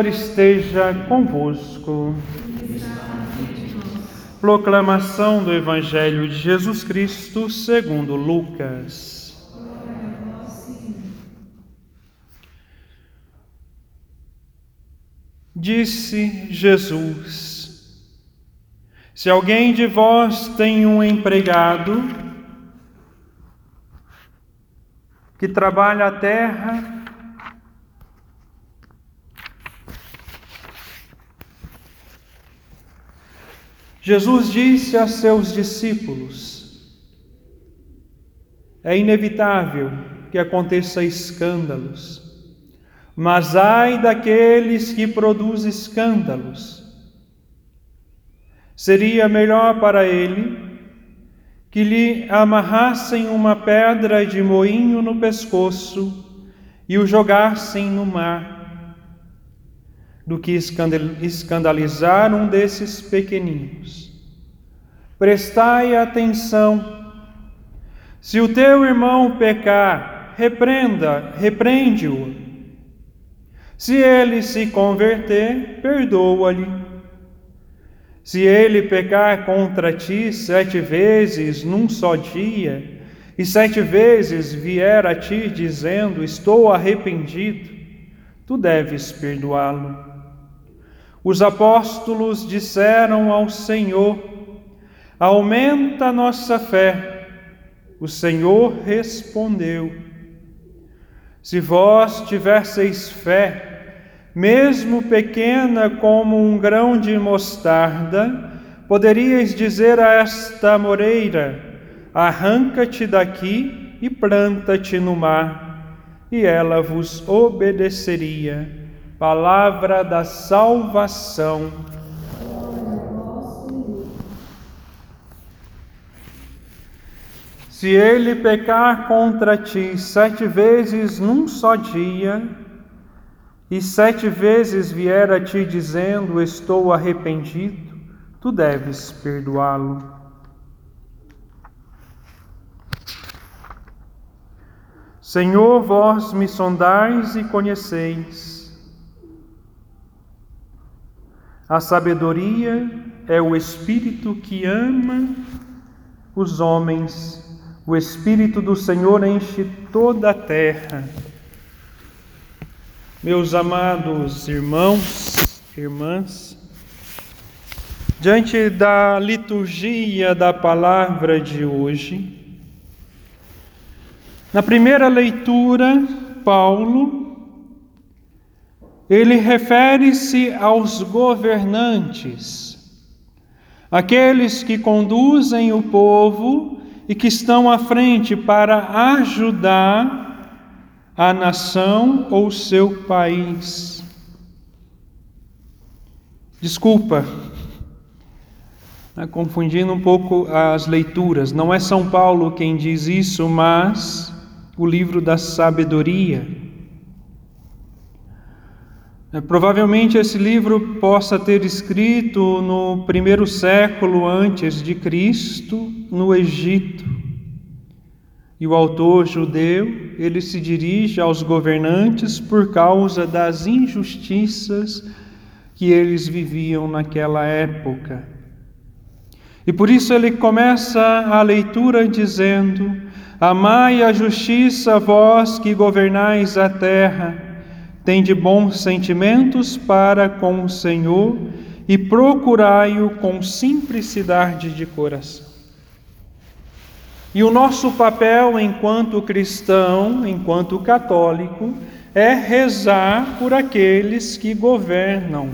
Senhor esteja convosco. Proclamação do Evangelho de Jesus Cristo segundo Lucas. Disse Jesus: Se alguém de vós tem um empregado que trabalha a terra, Jesus disse a seus discípulos: É inevitável que aconteça escândalos, mas ai daqueles que produzem escândalos. Seria melhor para ele que lhe amarrassem uma pedra de moinho no pescoço e o jogassem no mar do que escandalizar um desses pequeninos. Prestai atenção. Se o teu irmão pecar, repreenda, repreende-o. Se ele se converter, perdoa-lhe. Se ele pecar contra ti sete vezes num só dia, e sete vezes vier a ti dizendo: Estou arrependido, tu deves perdoá-lo. Os apóstolos disseram ao Senhor: Aumenta nossa fé. O Senhor respondeu: Se vós tivesseis fé, mesmo pequena como um grão de mostarda, poderíeis dizer a esta moreira: Arranca-te daqui e planta-te no mar, e ela vos obedeceria palavra da salvação. Se ele pecar contra ti sete vezes num só dia, e sete vezes vier a ti dizendo: Estou arrependido, tu deves perdoá-lo. Senhor, vós me sondais e conheceis A sabedoria é o espírito que ama os homens. O espírito do Senhor enche toda a terra. Meus amados irmãos, irmãs, diante da liturgia da palavra de hoje, na primeira leitura, Paulo ele refere-se aos governantes, aqueles que conduzem o povo e que estão à frente para ajudar a nação ou seu país. Desculpa, tá confundindo um pouco as leituras. Não é São Paulo quem diz isso, mas o livro da sabedoria. É, provavelmente esse livro possa ter escrito no primeiro século antes de Cristo, no Egito. E o autor judeu, ele se dirige aos governantes por causa das injustiças que eles viviam naquela época. E por isso ele começa a leitura dizendo: Amai a justiça, vós que governais a terra Tende bons sentimentos para com o Senhor e procurai-o com simplicidade de coração. E o nosso papel enquanto cristão, enquanto católico, é rezar por aqueles que governam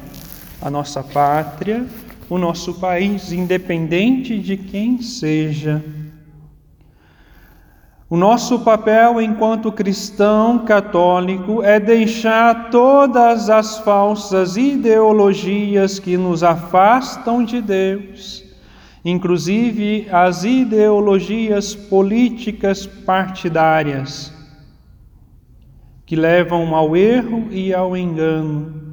a nossa pátria, o nosso país, independente de quem seja. O nosso papel enquanto cristão católico é deixar todas as falsas ideologias que nos afastam de Deus, inclusive as ideologias políticas partidárias, que levam ao erro e ao engano.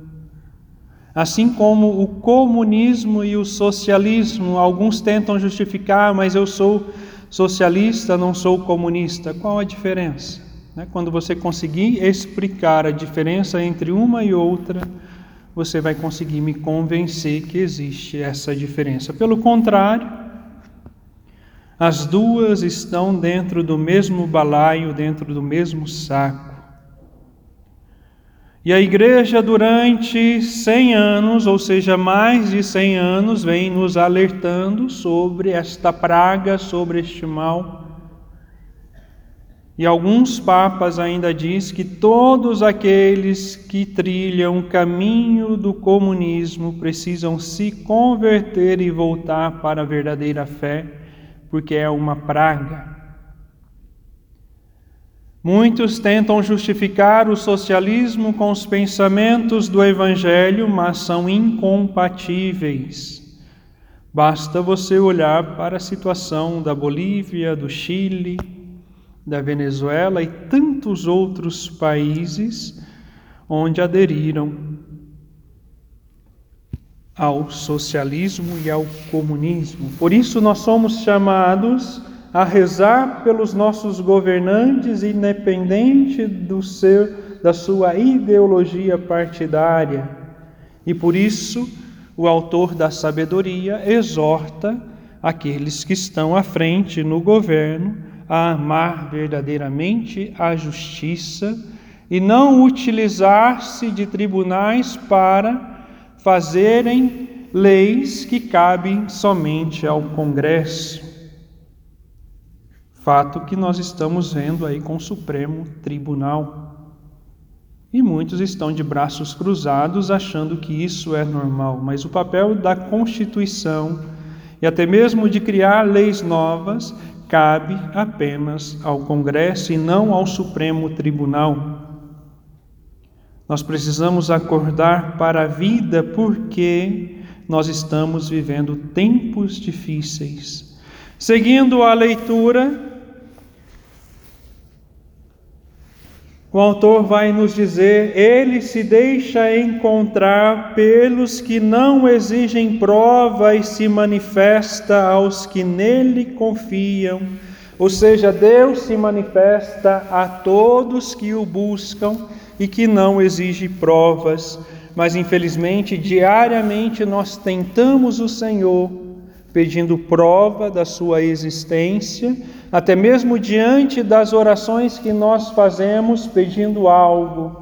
Assim como o comunismo e o socialismo, alguns tentam justificar, mas eu sou socialista, não sou comunista. Qual a diferença? Né? Quando você conseguir explicar a diferença entre uma e outra, você vai conseguir me convencer que existe essa diferença. Pelo contrário, as duas estão dentro do mesmo balaio, dentro do mesmo saco. E a igreja, durante 100 anos, ou seja, mais de 100 anos, vem nos alertando sobre esta praga, sobre este mal. E alguns papas ainda diz que todos aqueles que trilham o caminho do comunismo precisam se converter e voltar para a verdadeira fé, porque é uma praga. Muitos tentam justificar o socialismo com os pensamentos do Evangelho, mas são incompatíveis. Basta você olhar para a situação da Bolívia, do Chile, da Venezuela e tantos outros países onde aderiram ao socialismo e ao comunismo. Por isso, nós somos chamados a rezar pelos nossos governantes, independente do seu, da sua ideologia partidária. E por isso, o autor da sabedoria exorta aqueles que estão à frente no governo a amar verdadeiramente a justiça e não utilizar-se de tribunais para fazerem leis que cabem somente ao Congresso. Fato que nós estamos vendo aí com o Supremo Tribunal. E muitos estão de braços cruzados achando que isso é normal, mas o papel da Constituição e até mesmo de criar leis novas cabe apenas ao Congresso e não ao Supremo Tribunal. Nós precisamos acordar para a vida porque nós estamos vivendo tempos difíceis. Seguindo a leitura, O autor vai nos dizer: ele se deixa encontrar pelos que não exigem prova e se manifesta aos que nele confiam. Ou seja, Deus se manifesta a todos que o buscam e que não exige provas, mas infelizmente diariamente nós tentamos o Senhor pedindo prova da sua existência, até mesmo diante das orações que nós fazemos pedindo algo.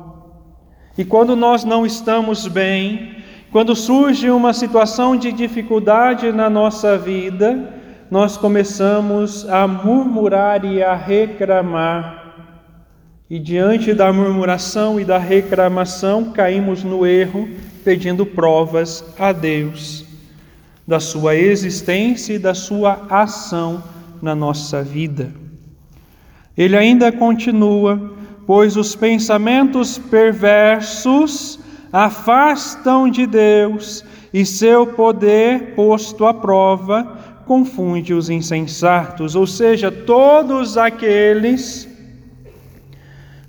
E quando nós não estamos bem, quando surge uma situação de dificuldade na nossa vida, nós começamos a murmurar e a reclamar. E diante da murmuração e da reclamação, caímos no erro, pedindo provas a Deus da sua existência e da sua ação na nossa vida. Ele ainda continua, pois os pensamentos perversos afastam de Deus e seu poder posto à prova confunde os insensatos, ou seja, todos aqueles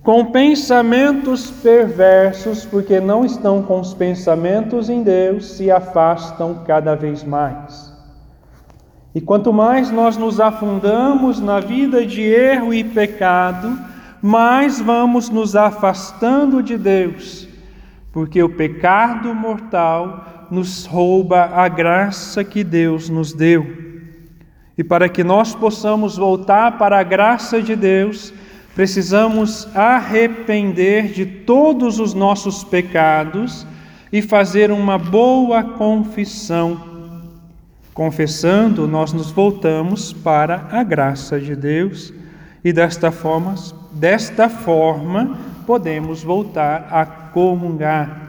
com pensamentos perversos, porque não estão com os pensamentos em Deus, se afastam cada vez mais. E quanto mais nós nos afundamos na vida de erro e pecado, mais vamos nos afastando de Deus, porque o pecado mortal nos rouba a graça que Deus nos deu. E para que nós possamos voltar para a graça de Deus, Precisamos arrepender de todos os nossos pecados e fazer uma boa confissão. Confessando, nós nos voltamos para a graça de Deus e desta forma, desta forma podemos voltar a comungar.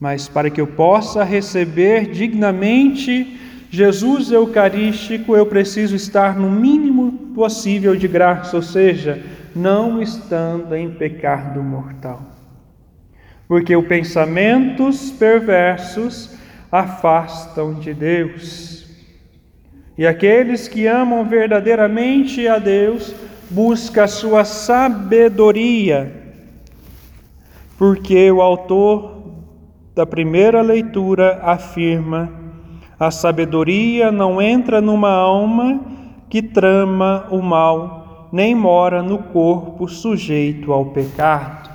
Mas para que eu possa receber dignamente Jesus Eucarístico, eu preciso estar no mínimo possível de graça, ou seja, não estando em pecado mortal. Porque os pensamentos perversos afastam de Deus. E aqueles que amam verdadeiramente a Deus buscam a sua sabedoria, porque o autor da primeira leitura afirma: a sabedoria não entra numa alma que trama o mal nem mora no corpo sujeito ao pecado.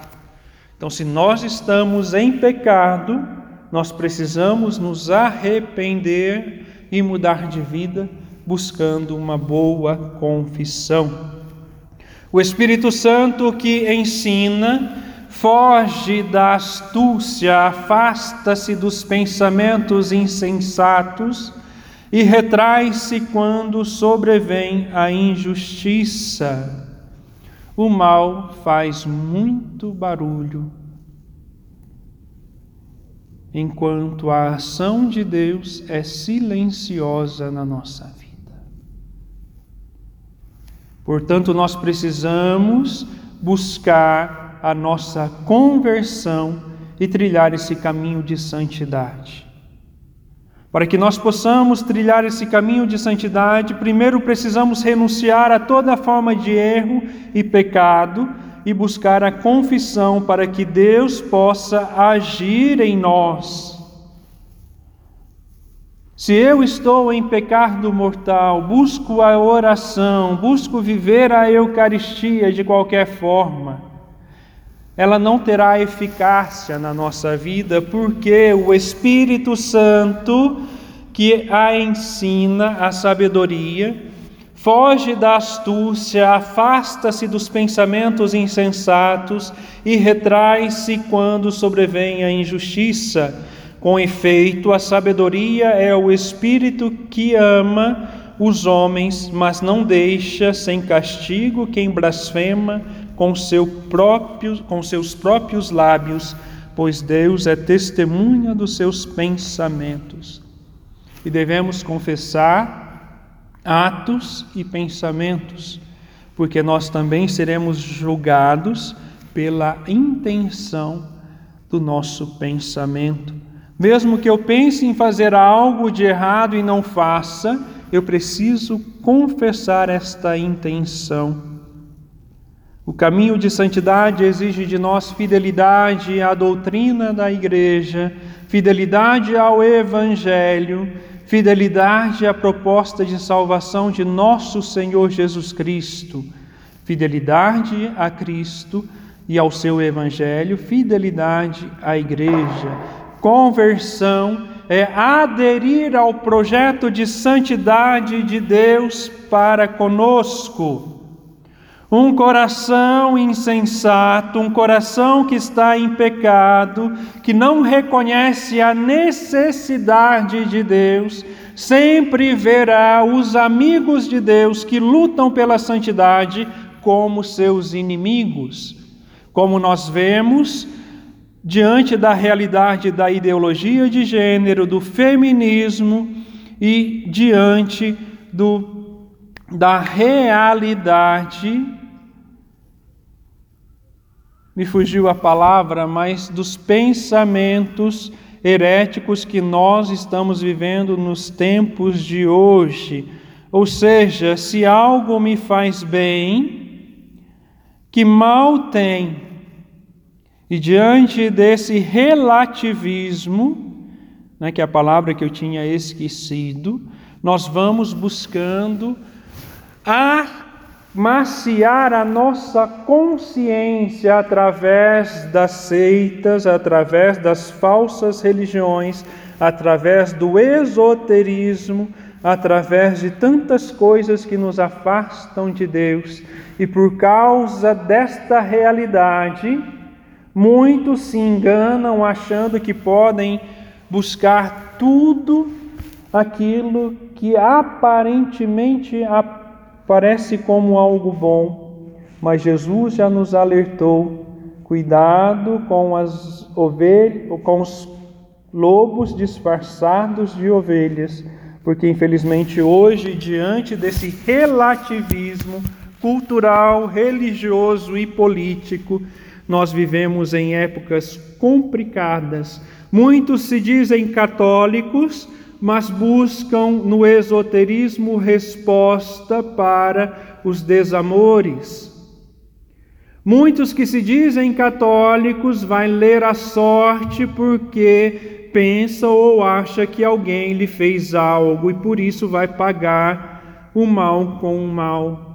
Então, se nós estamos em pecado, nós precisamos nos arrepender e mudar de vida, buscando uma boa confissão. O Espírito Santo que ensina, foge da astúcia, afasta-se dos pensamentos insensatos e retrai-se quando sobrevém a injustiça. O mal faz muito barulho, enquanto a ação de Deus é silenciosa na nossa vida. Portanto, nós precisamos buscar a nossa conversão e trilhar esse caminho de santidade. Para que nós possamos trilhar esse caminho de santidade, primeiro precisamos renunciar a toda forma de erro e pecado e buscar a confissão para que Deus possa agir em nós. Se eu estou em pecado mortal, busco a oração, busco viver a Eucaristia de qualquer forma, ela não terá eficácia na nossa vida, porque o Espírito Santo, que a ensina a sabedoria, foge da astúcia, afasta-se dos pensamentos insensatos e retrai-se quando sobrevém a injustiça. Com efeito, a sabedoria é o Espírito que ama os homens, mas não deixa sem castigo quem blasfema com, seu próprio, com seus próprios lábios, pois Deus é testemunha dos seus pensamentos. E devemos confessar atos e pensamentos, porque nós também seremos julgados pela intenção do nosso pensamento. Mesmo que eu pense em fazer algo de errado e não faça, eu preciso confessar esta intenção. O caminho de santidade exige de nós fidelidade à doutrina da Igreja, fidelidade ao Evangelho, fidelidade à proposta de salvação de nosso Senhor Jesus Cristo, fidelidade a Cristo e ao seu Evangelho, fidelidade à Igreja. Conversão é aderir ao projeto de santidade de Deus para conosco. Um coração insensato, um coração que está em pecado, que não reconhece a necessidade de Deus, sempre verá os amigos de Deus que lutam pela santidade como seus inimigos. Como nós vemos, diante da realidade da ideologia de gênero, do feminismo e diante do, da realidade me fugiu a palavra, mas dos pensamentos heréticos que nós estamos vivendo nos tempos de hoje. Ou seja, se algo me faz bem, que mal tem. E diante desse relativismo, né, que é a palavra que eu tinha esquecido, nós vamos buscando a maciar a nossa consciência através das seitas, através das falsas religiões, através do esoterismo, através de tantas coisas que nos afastam de Deus. E por causa desta realidade, muitos se enganam achando que podem buscar tudo aquilo que aparentemente parece como algo bom, mas Jesus já nos alertou: cuidado com as ovelhas, com os lobos disfarçados de ovelhas, porque infelizmente hoje, diante desse relativismo cultural, religioso e político, nós vivemos em épocas complicadas. Muitos se dizem católicos, mas buscam no esoterismo resposta para os desamores. Muitos que se dizem católicos vão ler a sorte porque pensa ou acha que alguém lhe fez algo e por isso vai pagar o mal com o mal.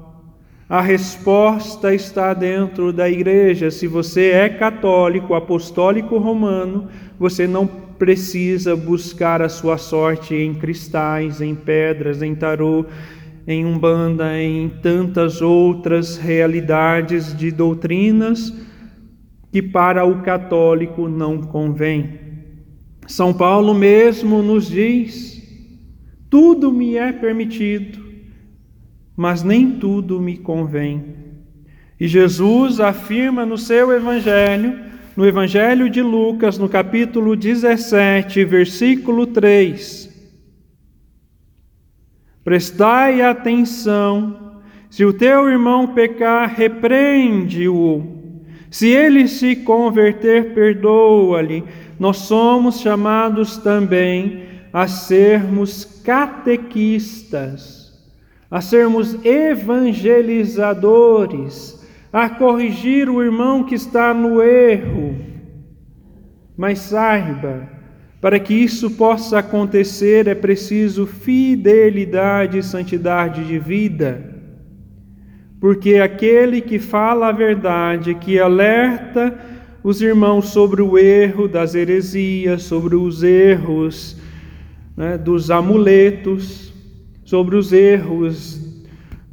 A resposta está dentro da igreja. Se você é católico, apostólico romano, você não precisa buscar a sua sorte em cristais, em pedras, em tarô, em umbanda, em tantas outras realidades de doutrinas que para o católico não convém. São Paulo mesmo nos diz: tudo me é permitido, mas nem tudo me convém. E Jesus afirma no seu evangelho, no evangelho de Lucas, no capítulo 17, versículo 3: Prestai atenção, se o teu irmão pecar, repreende-o. Se ele se converter, perdoa-lhe. Nós somos chamados também a sermos catequistas, a sermos evangelizadores, a corrigir o irmão que está no erro. Mas saiba, para que isso possa acontecer é preciso fidelidade e santidade de vida porque aquele que fala a verdade, que alerta os irmãos sobre o erro das heresias, sobre os erros né, dos amuletos, sobre os erros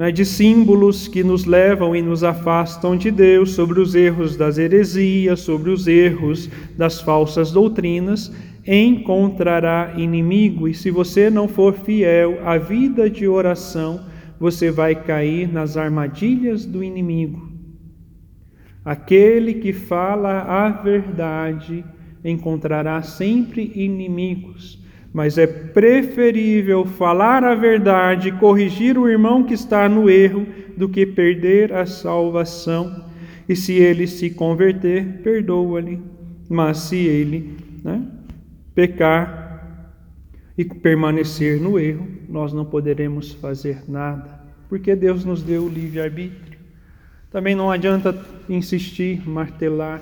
né, de símbolos que nos levam e nos afastam de Deus, sobre os erros das heresias, sobre os erros das falsas doutrinas, encontrará inimigo. E se você não for fiel à vida de oração, você vai cair nas armadilhas do inimigo. Aquele que fala a verdade encontrará sempre inimigos, mas é preferível falar a verdade e corrigir o irmão que está no erro do que perder a salvação. E se ele se converter, perdoa-lhe. Mas se ele né, pecar, e permanecer no erro, nós não poderemos fazer nada, porque Deus nos deu o livre-arbítrio. Também não adianta insistir, martelar.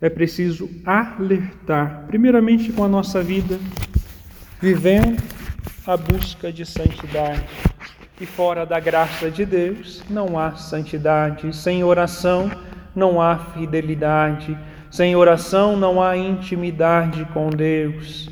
É preciso alertar, primeiramente com a nossa vida, vivendo a busca de santidade. E fora da graça de Deus não há santidade. Sem oração não há fidelidade. Sem oração não há intimidade com Deus.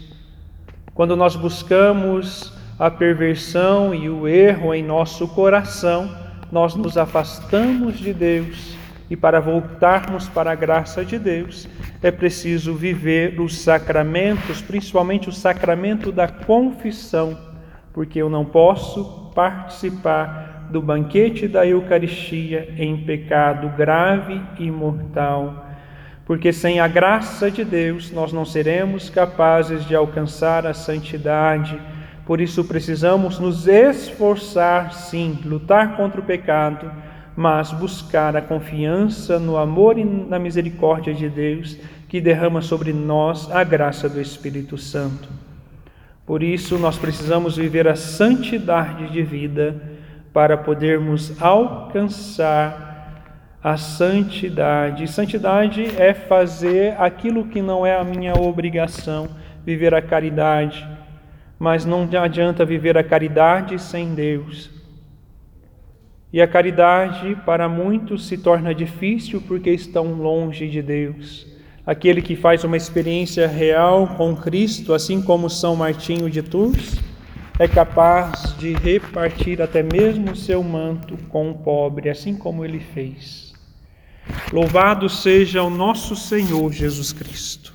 Quando nós buscamos a perversão e o erro em nosso coração, nós nos afastamos de Deus. E para voltarmos para a graça de Deus, é preciso viver os sacramentos, principalmente o sacramento da confissão, porque eu não posso participar do banquete da Eucaristia em pecado grave e mortal porque sem a graça de Deus nós não seremos capazes de alcançar a santidade. Por isso precisamos nos esforçar, sim, lutar contra o pecado, mas buscar a confiança no amor e na misericórdia de Deus que derrama sobre nós a graça do Espírito Santo. Por isso nós precisamos viver a santidade de vida para podermos alcançar a santidade. Santidade é fazer aquilo que não é a minha obrigação, viver a caridade. Mas não adianta viver a caridade sem Deus. E a caridade para muitos se torna difícil porque estão longe de Deus. Aquele que faz uma experiência real com Cristo, assim como São Martinho de Tours, é capaz de repartir até mesmo o seu manto com o pobre, assim como ele fez. Louvado seja o nosso Senhor Jesus Cristo.